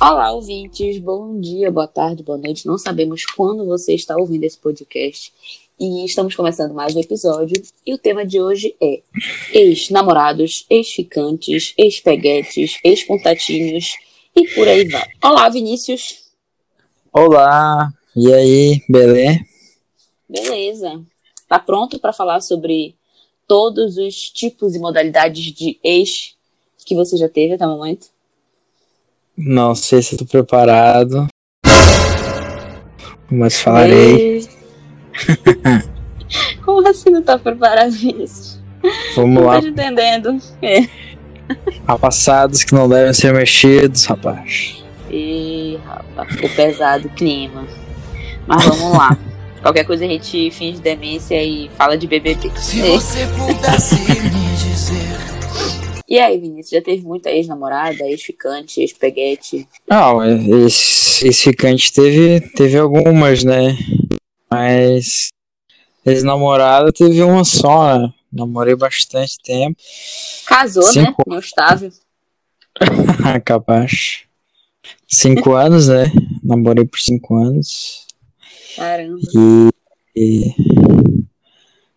Olá, ouvintes. Bom dia, boa tarde, boa noite. Não sabemos quando você está ouvindo esse podcast. E estamos começando mais um episódio. E o tema de hoje é ex-namorados, ex-ficantes, ex-peguetes, ex-contatinhos e por aí vai. Olá, Vinícius. Olá, e aí, beleza? Beleza. Tá pronto para falar sobre todos os tipos e modalidades de ex que você já teve até o momento? Não sei se estou preparado. Mas falarei. E... Como assim não tá preparado isso? Vamos não lá. tô entendendo. É. Há passados que não devem ser mexidos, rapaz. E rapaz, ficou pesado o clima. Mas vamos lá. Qualquer coisa a gente finge demência e fala de BBB. Se você pudesse me dizer E aí, Vinícius, já teve muita ex-namorada, ex-ficante, ex-peguete? Não, esse, esse ficante teve, teve algumas, né? Mas ex-namorada teve uma só, né? Namorei bastante tempo. Casou, Cinco. né? Não estável. Capaz. Cinco anos, né? Namorei por cinco anos. Caramba. E, e-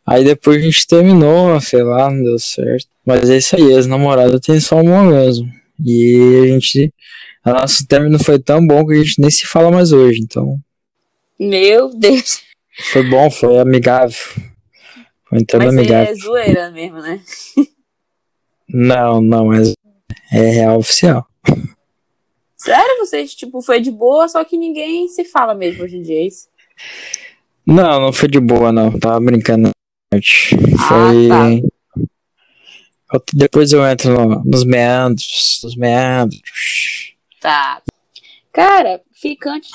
aí depois a gente terminou, sei lá, não deu certo. Mas é isso aí, as namoradas tem só uma mesmo. E a gente. A nosso término foi tão bom que a gente nem se fala mais hoje. Então, Meu Deus. foi bom, foi amigável. Foi então Mas amigável. é zoeira mesmo, né? Não, não, mas é real oficial. Sério, vocês, tipo, foi de boa, só que ninguém se fala mesmo hoje em dia, é isso? Não, não foi de boa, não. Tava brincando. Foi. Ah, Eu- Depois eu entro no- nos meandros. Nos meandros. Tá. Cara, ficante.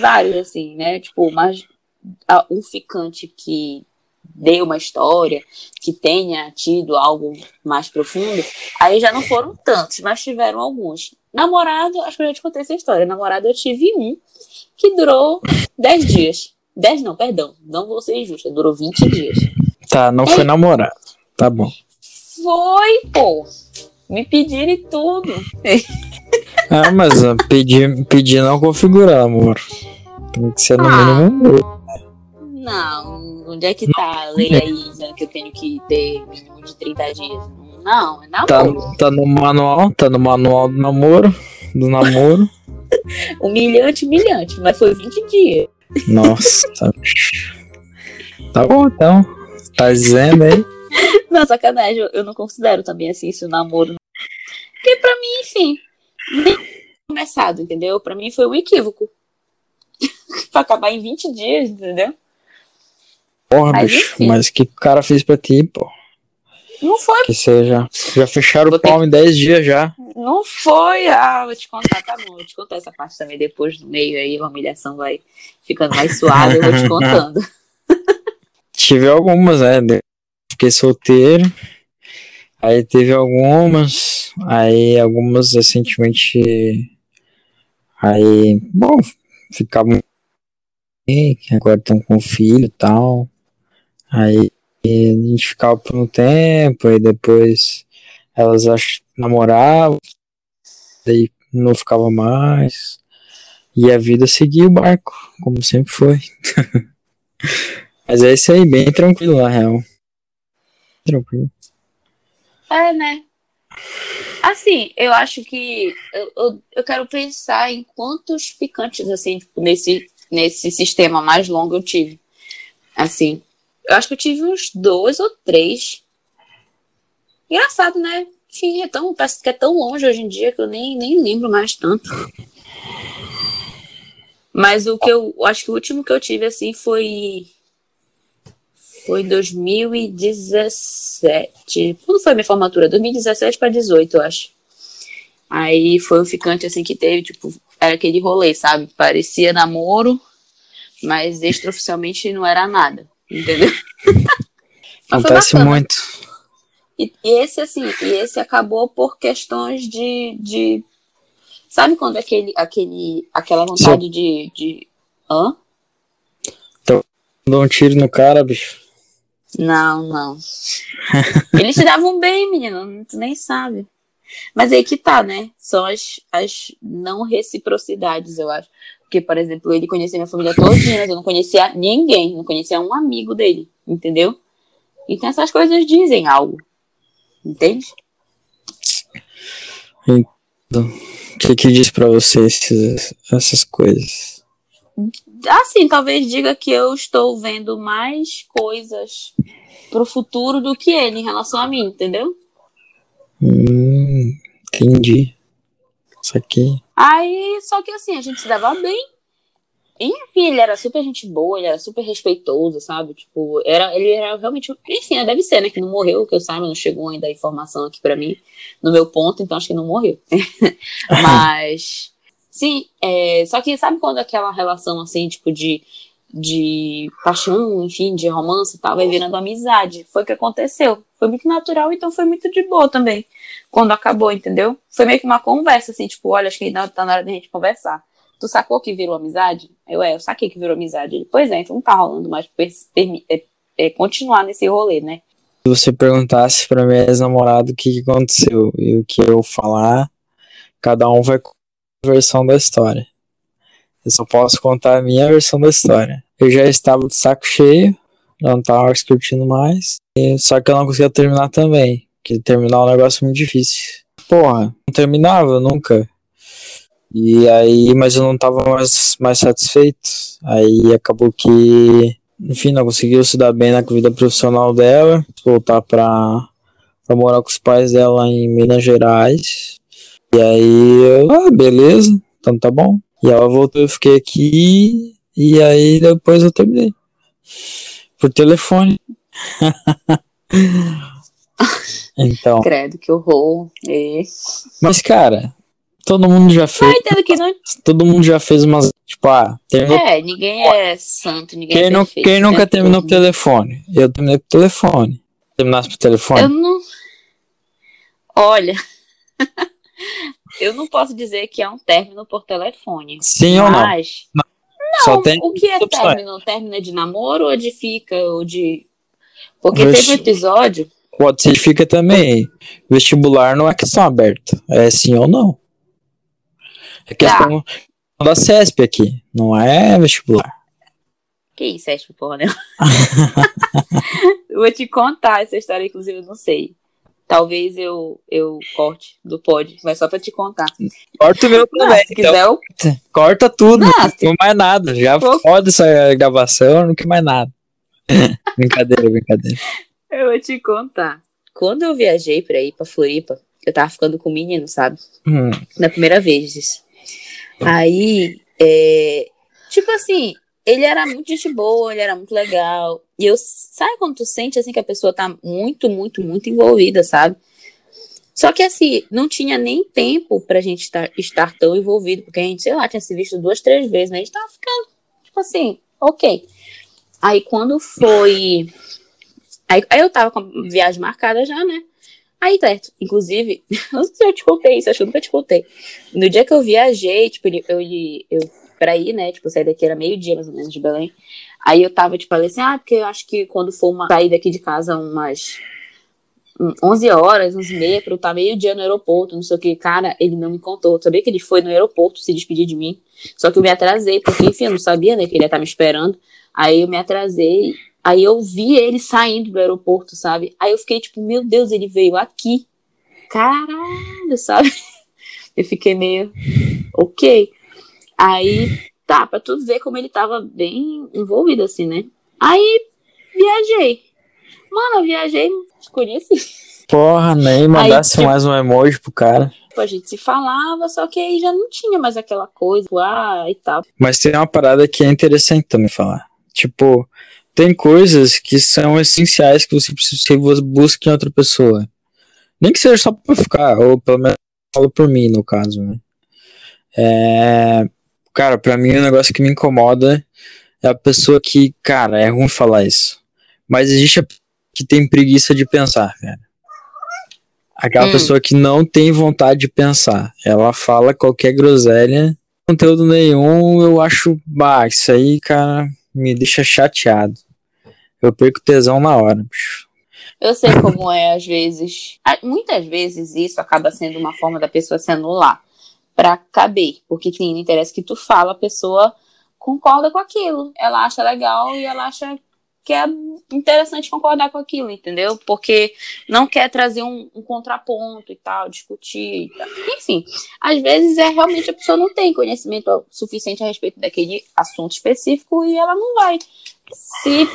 Vários, assim, né? Tipo, mas um ficante que deu uma história, que tenha tido algo mais profundo, aí já não foram tantos, mas tiveram alguns. Namorado, acho que eu já te contei essa história. Namorado, eu tive um que durou 10 dias. 10 não, perdão. Não vou ser injusta, durou 20 dias. Tá, não foi namorado. Tá bom. Foi, pô. Me pediram e tudo. Ah, mas pedir, pedir não configura, amor. Tem que ser no Ah. mínimo. Não, onde é que tá a lei aí dizendo que eu tenho que ter mínimo de 30 dias? Não, é Tá, namoro. tá no manual, tá no manual do namoro. Do namoro. Humilhante, humilhante, mas foi 20 dias. Nossa. Tá, bom, então. Tá dizendo aí. Não, sacanagem, eu, não considero também assim isso namoro. Porque pra mim, enfim, nem começado, entendeu? Pra mim foi um equívoco. pra acabar em 20 dias, entendeu? Porra, Mas bicho. Mas o que o cara fez pra ti, pô? Não foi, Que seja. Já fecharam Vou o ter pau em 10 dias já. não foi. Ah, vou te contar, tá bom. Vou te contar essa parte também depois no meio aí, a humilhação vai ficando mais suave, eu vou te contando. Tive algumas, né? Fiquei solteiro. Aí teve algumas. Aí algumas recentemente. Aí, bom, ficavam. Agora estão com filho e tal. Aí a gente ficava por um tempo, aí depois elas namoravam, daí não ficava mais. E a vida seguia o barco, como sempre foi. Mas é isso aí, bem tranquilo na real. Tranquilo. É, né? Assim, eu acho que eu, eu, eu quero pensar em quantos ficantes, assim, tipo, nesse, nesse sistema mais longo eu tive. Assim, eu acho que eu tive uns dois ou três. Engraçado, né? Enfim, é tão, parece que é tão longe hoje em dia que eu nem, nem lembro mais tanto. Mas o que eu acho que o último que eu tive, assim, foi. Foi 2017. Quando foi minha formatura? 2017 para 18, eu acho. Aí foi um ficante assim que teve, tipo, era aquele rolê, sabe? Parecia namoro, mas extraoficialmente não era nada, entendeu? Acontece muito. E, esse, assim, e esse acabou por questões de. de sabe quando aquele, aquele, aquela vontade de, de. Hã? Dou um tiro no cara, bicho. Não, não. Eles se davam bem, menino, tu nem sabe. Mas aí que tá, né? São as, as não reciprocidades, eu acho. Porque, por exemplo, ele conhecia minha família todinha, mas eu não conhecia ninguém, não conhecia um amigo dele, entendeu? Então essas coisas dizem algo. Entende? O que que diz pra você esses, essas coisas? Assim, talvez diga que eu estou vendo mais coisas pro futuro do que ele em relação a mim, entendeu? Hum, entendi. Isso aqui. Aí, só que assim, a gente se dava bem. Enfim, ele era super gente boa, ele era super respeitoso, sabe? Tipo, era, ele era realmente. Enfim, né, deve ser, né? Que não morreu, que eu saiba, não chegou ainda a informação aqui pra mim, no meu ponto, então acho que não morreu. Mas. Sim, é, só que sabe quando aquela relação assim, tipo, de, de paixão, enfim, de romance e tal, vai virando amizade? Foi o que aconteceu. Foi muito natural, então foi muito de boa também. Quando acabou, entendeu? Foi meio que uma conversa, assim, tipo, olha, acho que ainda tá na hora da gente conversar. Tu sacou que virou amizade? Eu, é, eu saquei que virou amizade. Ele, pois é, então não tá rolando mais é, é, continuar nesse rolê, né? Se você perguntasse pra minha ex-namorada o que, que aconteceu e o que eu falar, cada um vai com a versão da história. Eu só posso contar a minha versão da história. Eu já estava de saco cheio, não tava mais curtindo mais, e- só que eu não conseguia terminar também, porque terminar é um negócio muito difícil. Porra, não terminava nunca. E aí, mas eu não tava mais, mais satisfeito. Aí acabou que enfim, não conseguiu se dar bem na vida profissional dela, voltar pra, pra morar com os pais dela em Minas Gerais. E aí, eu, ah, beleza, então tá bom. E ela voltou, eu fiquei aqui, e aí depois eu terminei. Por telefone. então, Credo, que horror. É. mas cara, todo mundo já fez, que não. todo mundo já fez umas, tipo, ah, terminou É, ninguém é santo, ninguém Quem, é não, perfeito. quem nunca né? terminou por telefone? Eu terminei por telefone. Terminasse por telefone? Eu não. Olha. eu não posso dizer que é um término por telefone. Sim ou não? Só tem o que é opções. término? Término é de namoro ou de fica? Ou de. Porque Vixe. teve um episódio. Pode ser fica também. Vestibular não é questão aberta. É sim ou não. É questão da CESP aqui. Não é vestibular. Que isso, é tipo, porra, né? eu vou te contar essa história, inclusive, eu não sei. Talvez eu, eu corte do pod, mas só pra te contar. Corta o meu também. se então. quiser, eu. Corta tudo. Não, Não, mais nada. Já Pô. foda essa gravação, não quer mais nada. brincadeira, brincadeira. Eu vou te contar. Quando eu viajei pra ir pra Floripa, eu tava ficando com um menino, sabe? Hum, Na primeira vez. Aí, é, tipo assim, ele era muito gente boa, ele era muito legal. E eu, sabe quando tu sente assim que a pessoa tá muito, muito, muito envolvida, sabe? Só que assim, não tinha nem tempo pra gente estar, estar tão envolvido, porque a gente, sei lá, tinha se visto duas, três vezes, né? A gente tava ficando, tipo assim, ok. Aí quando foi. Aí, aí eu tava com a viagem marcada já, né? Aí, certo, inclusive, eu não sei se eu te contei isso, acho que eu nunca te contei. No dia que eu viajei, tipo, eu, eu, eu pra ir, né? Tipo, sair daqui era meio-dia, mais ou menos, de Belém. Aí eu tava, tipo, falei assim, ah, porque eu acho que quando for uma, sair daqui de casa umas hum, 11 horas, 11 e meia, pra eu estar meio-dia no aeroporto, não sei o que. Cara, ele não me contou. Eu sabia que ele foi no aeroporto se despedir de mim. Só que eu me atrasei, porque, enfim, eu não sabia, né, que ele ia estar me esperando. Aí eu me atrasei. Aí eu vi ele saindo do aeroporto, sabe? Aí eu fiquei tipo, meu Deus, ele veio aqui. Caralho, sabe? Eu fiquei meio, ok. Aí, tá, pra tu ver como ele tava bem envolvido, assim, né? Aí, viajei. Mano, eu viajei, escolhi assim. porra, nem mandasse tipo- mais um emoji pro cara. Tipo, a gente se falava, só que aí já não tinha mais aquela coisa, ah, e tal. Mas tem uma parada que é interessante também falar. Tipo, tem coisas que são essenciais que você precisa que você busque em outra pessoa. Nem que seja só pra ficar, ou pelo menos falo por mim, no caso, né? É... Cara, pra mim o negócio que me incomoda é a pessoa que, cara, é ruim falar isso. Mas existe a que tem preguiça de pensar, velho. Aquela Hum. pessoa que não tem vontade de pensar. Ela fala qualquer groselha conteúdo nenhum, eu acho, bah, isso aí, cara, me deixa chateado. eu perco tesão na hora, bicho. Eu sei como é, às vezes. Ah, Muitas vezes isso acaba sendo uma forma da pessoa se anular pra caber. Porque quem não interessa que tu fala, a pessoa concorda com aquilo. Ela acha legal e ela acha que é interessante concordar com aquilo, entendeu? Porque não quer trazer um, um contraponto e tal, discutir e tal. Enfim, às vezes é realmente a pessoa não tem conhecimento suficiente a respeito daquele assunto específico e ela não vai se,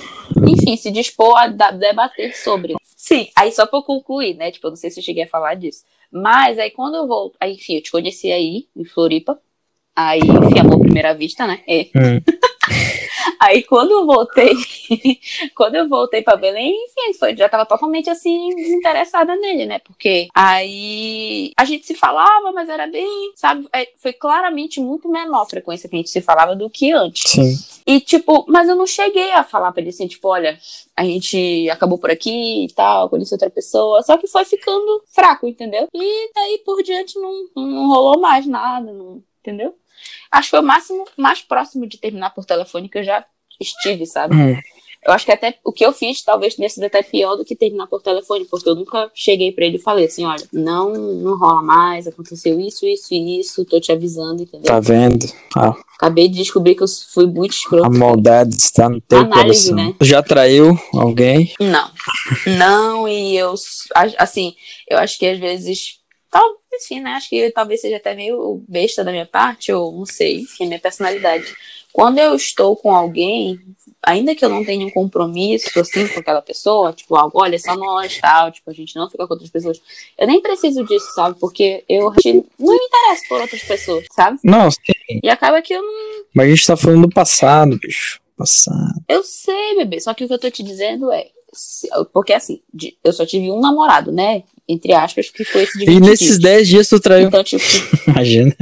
enfim, se dispor a debater sobre. Sim, aí só eu concluir, né? Tipo, eu não sei se eu cheguei a falar disso. Mas aí quando eu volto, aí, enfim, eu te conheci aí, em Floripa. Aí, enfim, amor à primeira vista, né? É. Hum. Aí quando eu voltei, quando eu voltei pra Belém, enfim, foi, já tava totalmente assim, desinteressada nele, né? Porque aí a gente se falava, mas era bem, sabe? é, Foi claramente muito menor a frequência que a gente se falava do que antes. Sim. E, tipo, mas eu não cheguei a falar pra ele assim, tipo, olha, a gente acabou por aqui e tal, conheci outra pessoa. Só que foi ficando fraco, entendeu? E daí por diante não, não rolou mais nada, não, entendeu? Acho que foi o máximo, mais próximo de terminar por telefone que eu já estive, sabe? Hum. Eu acho que até o que eu fiz talvez tenha sido até pior do que terminar por telefone, porque eu nunca cheguei pra ele e falei assim, olha, não, não rola mais, aconteceu isso, isso e isso, tô te avisando, entendeu? Tá vendo? Ah, Acabei de descobrir que eu fui muito escroto. a maldade está no teu Análise, coração. né? Já traiu alguém? Não. Não, e eu, assim, eu acho que às vezes, tal, enfim, né? Acho que talvez seja até meio besta da minha parte, ou não sei, enfim, minha personalidade. Quando eu estou com alguém, ainda que eu não tenha um compromisso, assim, com aquela pessoa, tipo, algo, olha, é só nós, tal, tipo, a gente não fica com outras pessoas, eu nem preciso disso, sabe? Porque eu não me interesso por outras pessoas, sabe? Não, sim, E acaba que eu não mas a gente tá falando do passado, bicho. Passado. Eu sei, bebê. Só que o que eu tô te dizendo é. Porque assim, eu só tive um namorado, né? Entre aspas, que foi esse de E 20 nesses dias. 10 dias tu traiu. Então, tipo, Imagina.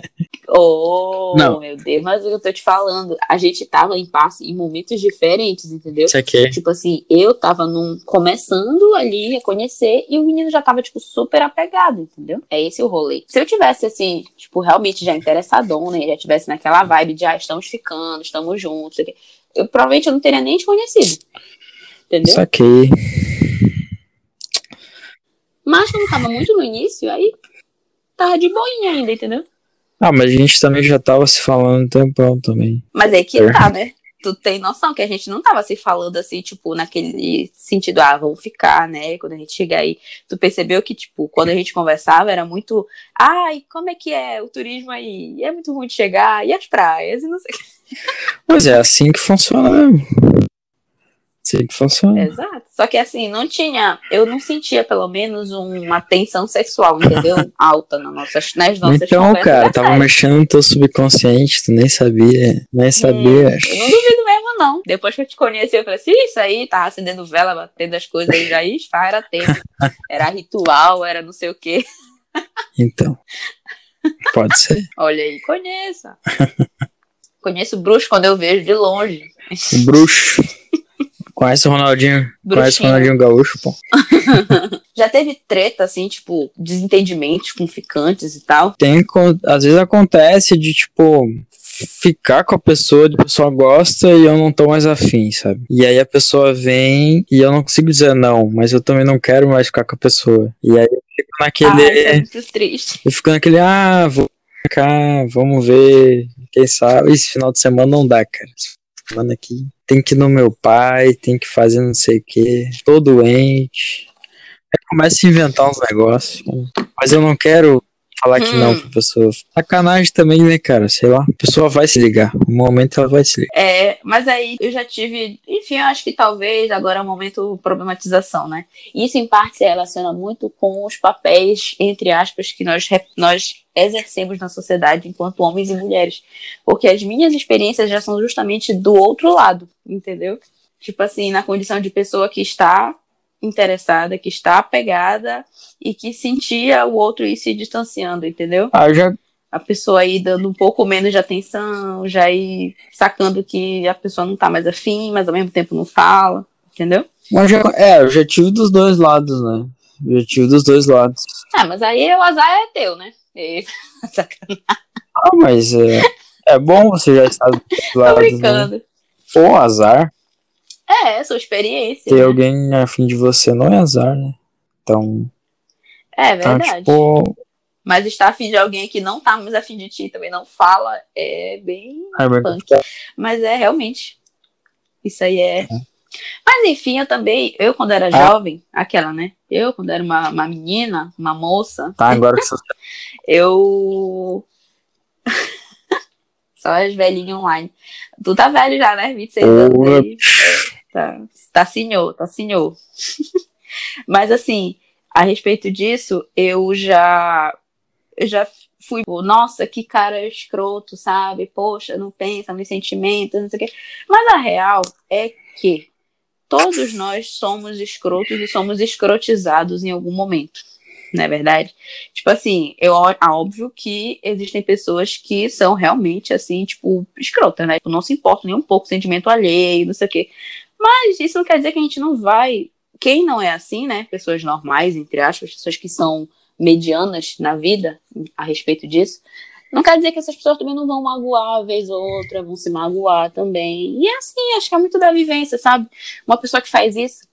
Oh, Não. meu Deus, mas o que eu tô te falando, a gente tava em passo em momentos diferentes, entendeu? Isso aqui. Tipo assim, eu tava num, começando ali a conhecer e o menino já tava, tipo, super apegado, entendeu? É esse o rolê. Se eu tivesse, assim, tipo, realmente já interessadão, né? Já tivesse naquela vibe de, ah, estamos ficando, estamos juntos, eu provavelmente eu não teria nem te conhecido. Entendeu? Isso aqui. Mas como tava muito no início, aí tava de boinha ainda, entendeu? Ah, mas a gente também já tava se falando um tempão também. Mas é que É. tá, né? Tu tem noção que a gente não tava se falando assim, tipo, naquele sentido, ah, vamos ficar, né? Quando a gente chegar aí. Tu percebeu que, tipo, quando a gente conversava era muito, ai, como é que é o turismo aí? E é muito ruim de chegar, e as praias, e não sei o que. Mas é assim que funciona mesmo. Assim que funciona. Exato. Só que assim, não tinha, eu não sentia pelo menos uma tensão sexual, entendeu? Alta nas nossas, nas nossas então, cara, tava sério. mexendo no teu subconsciente, tu nem sabia. Nem sabia. Hum, eu não duvido mesmo, não. Depois que eu te conheci, eu falei assim, isso aí, tava acendendo vela, batendo as coisas aí, já era tempo. Era ritual, era não sei o quê. Então. Pode ser. Olha aí, conheça. Conheço bruxo quando eu vejo de longe. Bruxo. Conhece o Ronaldinho? Conhece o Bruxinho. Ronaldinho Gaúcho, pô. Já teve treta, assim, tipo, desentendimentos com ficantes e tal. Tem, às vezes acontece de, tipo, ficar com a pessoa, a pessoa gosta e eu não tô mais afim, sabe? E aí a pessoa vem e eu não consigo dizer não, mas eu também não quero mais ficar com a pessoa. E aí eu fico naquele. Ah, isso é muito triste. Eu fico naquele, ah, vou cá, vamos ver, quem sabe. Esse final de semana não dá, cara. Semana aqui tem que ir no meu pai, tem que fazer não sei o que, tô doente. Aí começa a inventar uns negócios. Mas eu não quero falar que não Hum. pra pessoa. Sacanagem também, né, cara? Sei lá. A pessoa vai se ligar. No momento ela vai se ligar. É, mas aí eu já tive, enfim, eu acho que talvez agora é o momento problematização, né? Isso em parte se relaciona muito com os papéis, entre aspas, que nós, nós exercemos na sociedade enquanto homens e mulheres. Porque as minhas experiências já são justamente do outro lado, entendeu? Tipo assim, na condição de pessoa que está interessada, que está apegada e que sentia o outro ir se distanciando, entendeu? Ah, já. a pessoa aí dando um pouco menos de atenção, já ir sacando que a pessoa não tá mais afim, mas ao mesmo tempo não fala, entendeu? Mas já é, eu já tive dos dois lados, né? Eu já tive dos dois lados. Ah, mas aí o azar é teu, né? E- Sacanagem, Ah, mas é, é bom você já estar dos dois tô lados, né? brincando. Ou azar. É, sua experiência. Ter né? alguém afim de você não é azar, né? Então, É então verdade. tipo, Mas estar afim de alguém que não tá mais afim de ti também não fala é bem é bem punk. Mas é realmente. Isso aí é. Mas enfim, eu também, eu quando era Ah. jovem, aquela, né? Eu quando era uma, uma menina, uma moça, Tá, agora que você eu. Só as velhinhas online. Tu tá velho já, né? 26 anos aí. Tá, tá senhor, tá senhor. Mas assim, a respeito disso, eu já. Eu já fui, nossa, que cara escroto, sabe? Poxa, não pensa nos sentimentos, não sei o quê. Mas a real é que todos nós somos escrotos e somos escrotizados em algum momento. Não é verdade? Tipo assim, é óbvio que existem pessoas que são realmente, assim, tipo, escrotas, né? Tipo, não se importam nem um pouco sentimento alheio, não sei o quê. Mas isso não quer dizer que a gente não vai. Quem não é assim, né? Pessoas normais, entre aspas, pessoas que são medianas na vida a respeito disso. Não quer dizer que essas pessoas também não vão magoar uma vez ou outra, vão se magoar também. E é assim, acho que é muito da vivência, sabe? Uma pessoa que faz isso.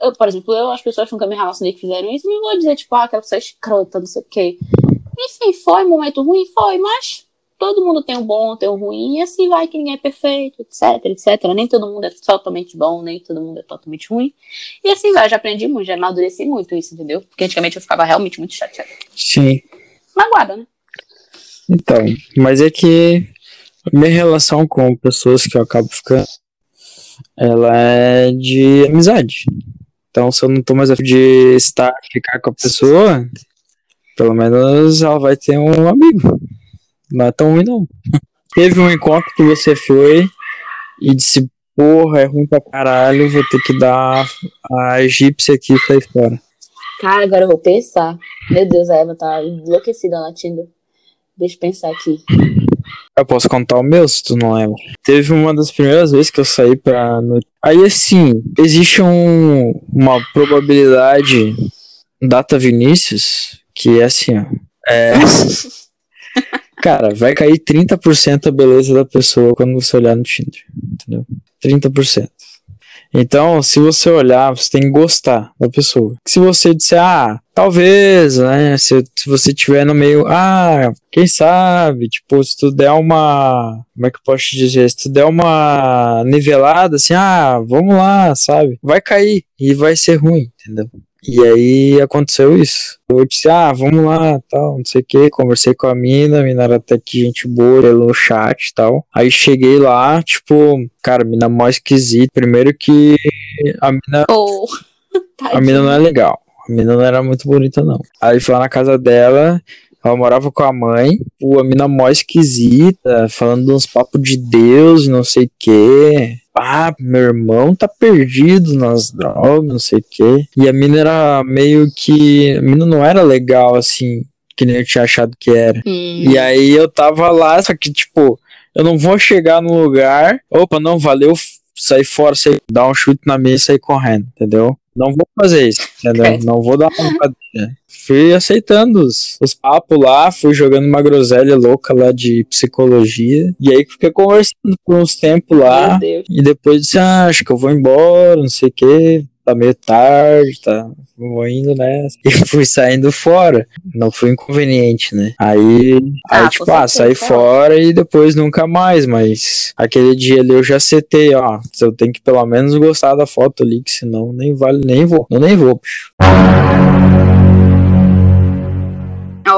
Eu, por exemplo, eu, as pessoas que nunca me relacionei que fizeram isso, não vou dizer, tipo, ah, aquela pessoa é escrota, não sei o quê. Enfim, foi um momento ruim, foi, mas todo mundo tem um bom, tem um ruim, e assim vai que ninguém é perfeito, etc, etc. Nem todo mundo é totalmente bom, nem todo mundo é totalmente ruim. E assim vai, eu já aprendi muito, já amadureci muito isso, entendeu? Porque antigamente eu ficava realmente muito chateada. Sim. Magoada, né? Então, mas é que a minha relação com pessoas que eu acabo ficando, ela é de amizade. Então, se eu não tô mais a fim de estar, ficar com a pessoa, pelo menos ela vai ter um amigo. Não é tão ruim, não. Teve um encontro que você foi e disse, porra, é ruim pra caralho, vou ter que dar a egípcia aqui e sair fora. Cara, agora eu vou pensar. Meu Deus, a Eva tá enlouquecida na Tinder. Deixa eu pensar aqui. Eu posso contar o meu, se tu não lembra. Teve uma das primeiras vezes que eu saí pra noite. Aí, assim, existe um, uma probabilidade data Vinícius que é assim, ó. É, cara, vai cair 30% a beleza da pessoa quando você olhar no Tinder. Entendeu? 30%. Então, se você olhar, você tem que gostar da pessoa. Se você disser, ah, talvez, né? Se, se você tiver no meio, ah, quem sabe, tipo, se tu der uma. Como é que eu posso te dizer? Se tu der uma nivelada, assim, ah, vamos lá, sabe? Vai cair e vai ser ruim, entendeu? E aí aconteceu isso. Eu disse, ah, vamos lá, tal, não sei o que. Conversei com a mina, a mina era até que gente boa pelo chat e tal. Aí cheguei lá, tipo, cara, mina mó esquisita. Primeiro que a mina, Oh, a mina não é legal. A mina não era muito bonita, não. Aí fui lá na casa dela, ela morava com a mãe, pô, a mina mó esquisita, falando uns papos de Deus, não sei o que. Ah, meu irmão tá perdido nas drogas, não sei o que. E a mina era meio que. A mina não era legal, assim, que nem eu tinha achado que era. Hum, E aí eu tava lá, só que, tipo, eu não vou chegar no lugar, opa, não, valeu, sair fora, sair, dar um chute na mesa e sair correndo, entendeu? Não vou fazer isso, entendeu? Credo. Não vou dar uma. Fui aceitando os, os papos lá, fui jogando uma groselha louca lá de psicologia, e aí fiquei conversando por uns tempos lá, e depois disse, ah, acho que eu vou embora, não sei o que, tá meio tarde, tá, vou indo nessa. E fui saindo fora, não foi inconveniente, né? Aí, Ah, aí tipo, ah, saí fora e depois nunca mais, mas aquele dia ali eu já setei, ó, eu tenho que pelo menos gostar da foto ali, que senão nem vale, nem vou, eu nem vou, bicho.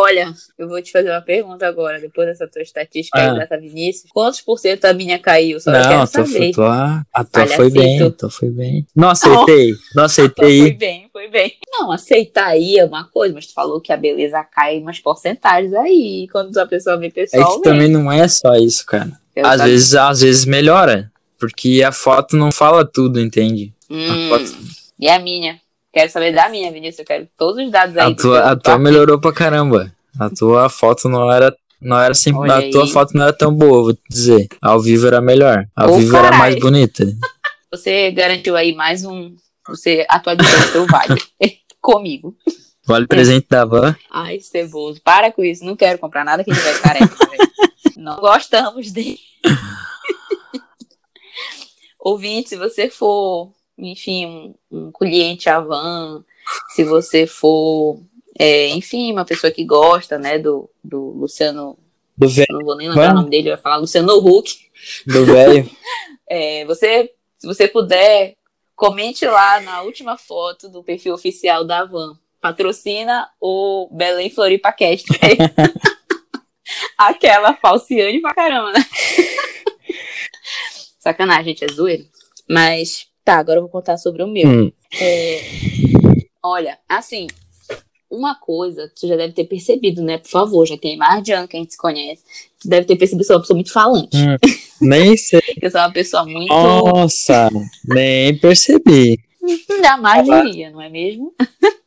Olha, eu vou te fazer uma pergunta agora, depois dessa tua estatística aí Ah. dessa Vinícius. Quantos por cento a minha caiu? Só não, tua, saber. tua, a tua foi Palhacito. bem, a tua foi bem. Não aceitei, não foi aceitei. bem, foi bem. Não, aceitar aí é uma coisa, mas tu falou que a beleza cai em umas porcentagens aí, quando a pessoa vê É pessoalmente. que também não é só isso, cara. Eu Às sabia. vezes, às vezes melhora. Porque a foto não fala tudo, entende? Hum, a foto- E a minha? Quero saber da minha, Vinícius. Eu quero todos os dados aí. A tua, a tua melhorou pra caramba. A tua foto não era. Não era Olha a tua foto não era tão boa, vou te dizer. Ao vivo era melhor. Ao vivo era carai. mais bonita. Você garantiu aí mais um. Você atualizou o seu vale comigo. Vale presente da van. Ai, ceboso. Para com isso. Não quero comprar nada que ele vai careca. velho. Não gostamos dele. Ouvinte, se você for, enfim, um, um cliente Avan, se você for, é, enfim, uma pessoa que gosta, né, do, do Luciano, Do velho. não vou nem lembrar o nome dele, vai falar Luciano Huck. Do velho. É, você, se você puder, comente lá na última foto do perfil oficial da Van. Patrocina o Belém Floripa Cast. Aquela falciane pra caramba, né? Sacanagem, gente, é zoeira. Mas, tá, agora eu vou contar sobre o meu. Hum. É, olha, assim, uma coisa que você já deve ter percebido, né? Por favor, já tem mais de ano que a gente se conhece. Você deve ter percebido que eu sou uma pessoa muito falante. Hum. Nem sei. Eu sou uma pessoa muito. Nossa, nem percebi. Jamais diria, não é mesmo?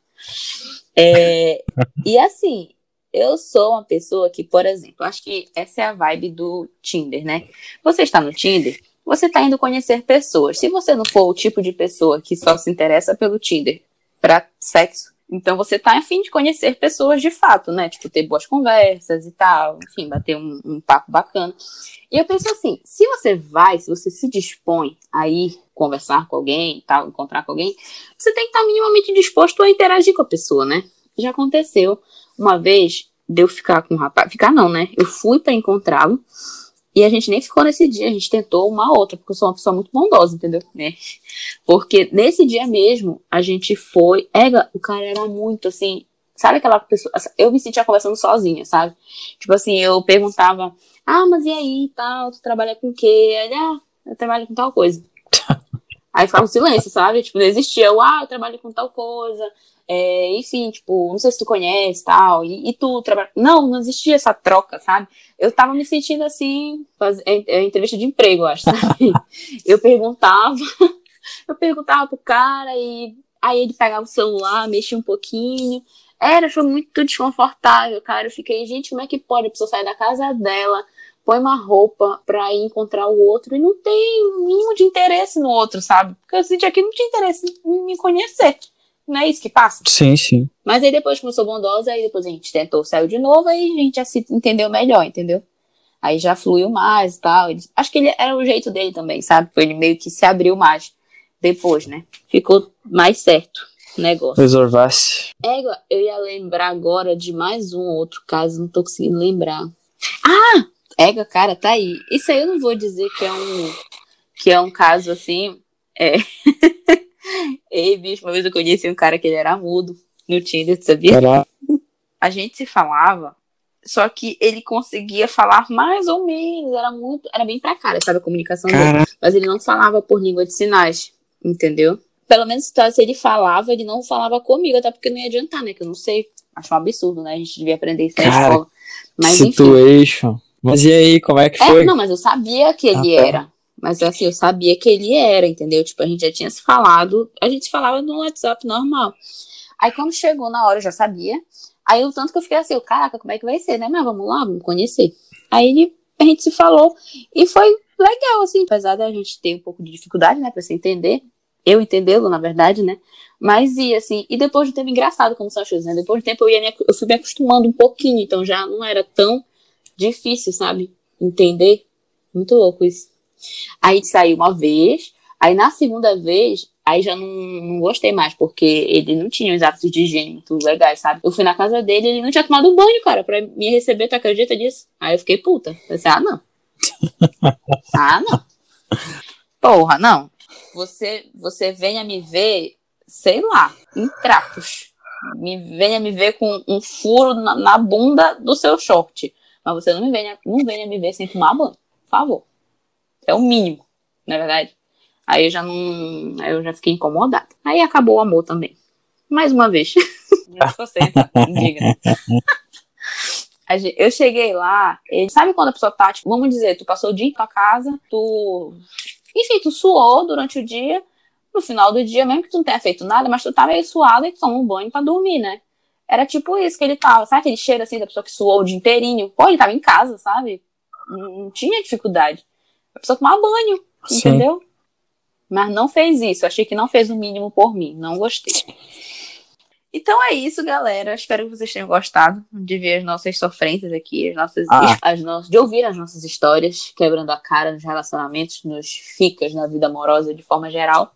É, e assim, eu sou uma pessoa que, por exemplo, acho que essa é a vibe do Tinder, né? Você está no Tinder, você está indo conhecer pessoas. Se você não for o tipo de pessoa que só se interessa pelo Tinder para sexo, então você tá afim de conhecer pessoas de fato, né? Tipo, ter boas conversas e tal, enfim, bater um, um papo bacana. E eu penso assim, se você vai, se você se dispõe a ir conversar com alguém e tal, encontrar com alguém, você tem que estar minimamente disposto a interagir com a pessoa, né? Já aconteceu uma vez de eu ficar com um rapaz, ficar não, né? Eu fui para encontrá-lo e a gente nem ficou nesse dia, a gente tentou uma outra, porque eu sou uma pessoa muito bondosa, entendeu? Né? Porque nesse dia mesmo, a gente foi. Ega, o cara era muito assim. Sabe aquela pessoa. Eu me sentia conversando sozinha, sabe? Tipo assim, eu perguntava, ah, mas e aí tal? Tu trabalha com o quê? Ele, ah, eu trabalho com tal coisa. aí ficava um silêncio, sabe? Tipo, não existia, eu, ah, eu trabalho com tal coisa. É, enfim, tipo, não sei se tu conhece tal, e, e tu trabalha. Não, não existia essa troca, sabe? Eu tava me sentindo assim, faz... é, é entrevista de emprego, eu acho, sabe? eu perguntava, eu perguntava pro cara e aí ele pegava o celular, mexia um pouquinho. Era, foi muito desconfortável, cara. Eu fiquei, gente, como é que pode a pessoa sair da casa dela, põe uma roupa pra ir encontrar o outro e não tem o mínimo de interesse no outro, sabe? Porque eu senti aqui não tinha interesse em me conhecer. Não é isso que passa? Sim, sim. Mas aí depois começou bondosa, aí depois a gente tentou, saiu de novo, aí a gente já se entendeu melhor, entendeu? Aí já fluiu mais e tal. Ele- acho que ele era o jeito dele também, sabe? Ele meio que se abriu mais depois, né? Ficou mais certo o negócio. Resolvasse. Égua, eu ia lembrar agora de mais um outro caso, não tô conseguindo lembrar. Ah! Égua, cara, tá aí. Isso aí eu não vou dizer que é um, que é um caso assim. É. Ei, bicho, uma vez eu conheci um cara que ele era mudo no Tinder, sabia? Caraca. A gente se falava, só que ele conseguia falar mais ou menos, era muito, era bem pra cara, sabe, a comunicação dele. Mas ele não falava por língua de sinais, entendeu? Pelo menos tá, se ele falava, ele não falava comigo, até porque não ia adiantar, né? Que eu não sei. Acho um absurdo, né? A gente devia aprender isso na Cara, escola. Mas enfim. Situation. Mas e aí, como é que É, foi? não, mas eu sabia que ele Ah, tá. era. Mas assim, eu sabia que ele era, entendeu? Tipo, a gente já tinha se falado, a gente se falava no WhatsApp normal. Aí quando chegou na hora, eu já sabia. Aí o tanto que eu fiquei assim, caraca, como é que vai ser, né? Mas vamos lá, vamos conhecer. Aí ele, a gente se falou e foi legal, assim, apesar da gente ter um pouco de dificuldade, né, pra se entender. Eu entendê-lo, na verdade, né? Mas ia, assim, e depois de um tempo engraçado, como são as coisas, né? Depois de um tempo eu, ia me, eu fui me acostumando um pouquinho, então já não era tão difícil, sabe? Entender. Muito louco isso. Aí saiu uma vez, aí na segunda vez, aí já não, não gostei mais, porque ele não tinha os hábitos de higiene muito legais, sabe? Eu fui na casa dele, ele não tinha tomado banho, cara, pra me receber, tu acredita nisso? Aí eu fiquei puta. Pensei, ah, não. ah, não. Porra, não. Você, você venha me ver, sei lá, em trapos. Me venha me ver com um furo na, na bunda do seu short. Mas você não me venha, não venha me ver sem tomar banho, por favor. É o mínimo, não é verdade? Aí eu já não. Aí eu já fiquei incomodada. Aí acabou o amor também. Mais uma vez. Gen- Eu cheguei lá, ele, sabe quando a pessoa tá, tipo, vamos dizer, tu passou o dia em tua casa, tu. Enfim, tu suou durante o dia, no final do dia, mesmo que tu não tenha feito nada, mas tu tá meio suado e tu toma um banho pra dormir, né? Era tipo isso que ele tava, sabe aquele cheiro assim da pessoa que suou o dia inteirinho? Pô, ele tava em casa, sabe? Não, não tinha dificuldade. A pessoa tomar banho, Sim. entendeu? Mas não fez isso. Achei que não fez o mínimo por mim. Não gostei. Então é isso, galera. Espero que vocês tenham gostado de ver as nossas sofrências aqui, as nossas, Ah. as nossas, de ouvir as nossas histórias, quebrando a cara nos relacionamentos, nos ficas, na vida amorosa de forma geral.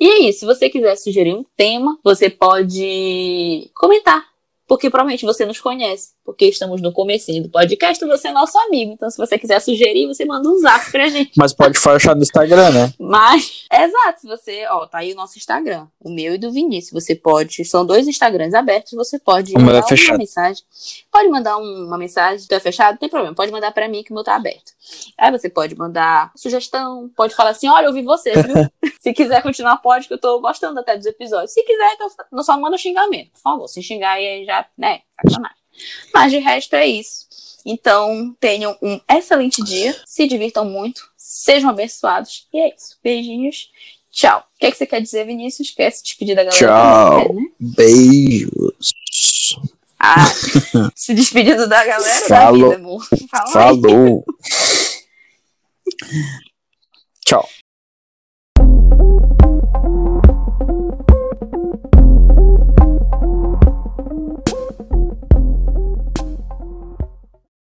E é isso. Se você quiser sugerir um tema, você pode comentar. Porque provavelmente você nos conhece. Porque estamos no comecinho do podcast, você é nosso amigo. Então, se você quiser sugerir, você manda um zap pra gente. Mas pode achar no Instagram, né? Mas, exato, se você, ó, tá aí o nosso Instagram, o meu e do Vinícius. Você pode, são dois Instagrams abertos, você pode meu é mandar uma mensagem. Pode mandar um- uma mensagem, tu é fechado, não tem problema, pode mandar pra mim que o meu tá aberto. Aí você pode mandar sugestão, pode falar assim, olha, eu ouvi você, viu? se quiser continuar, pode, que eu tô gostando até dos episódios. Se quiser, então só manda xingamento, por favor. Se xingar aí já, né, sacanagem. Mas de resto é isso. Então, tenham um excelente dia, se divirtam muito, sejam abençoados. E é isso. Beijinhos. Tchau. O que, é que você quer dizer, Vinícius? Quer se despedir da galera? Tchau. Quer, né? Beijos. Ah, se despedindo da galera Falou. da vida, amor. Fala. Falou. Tchau.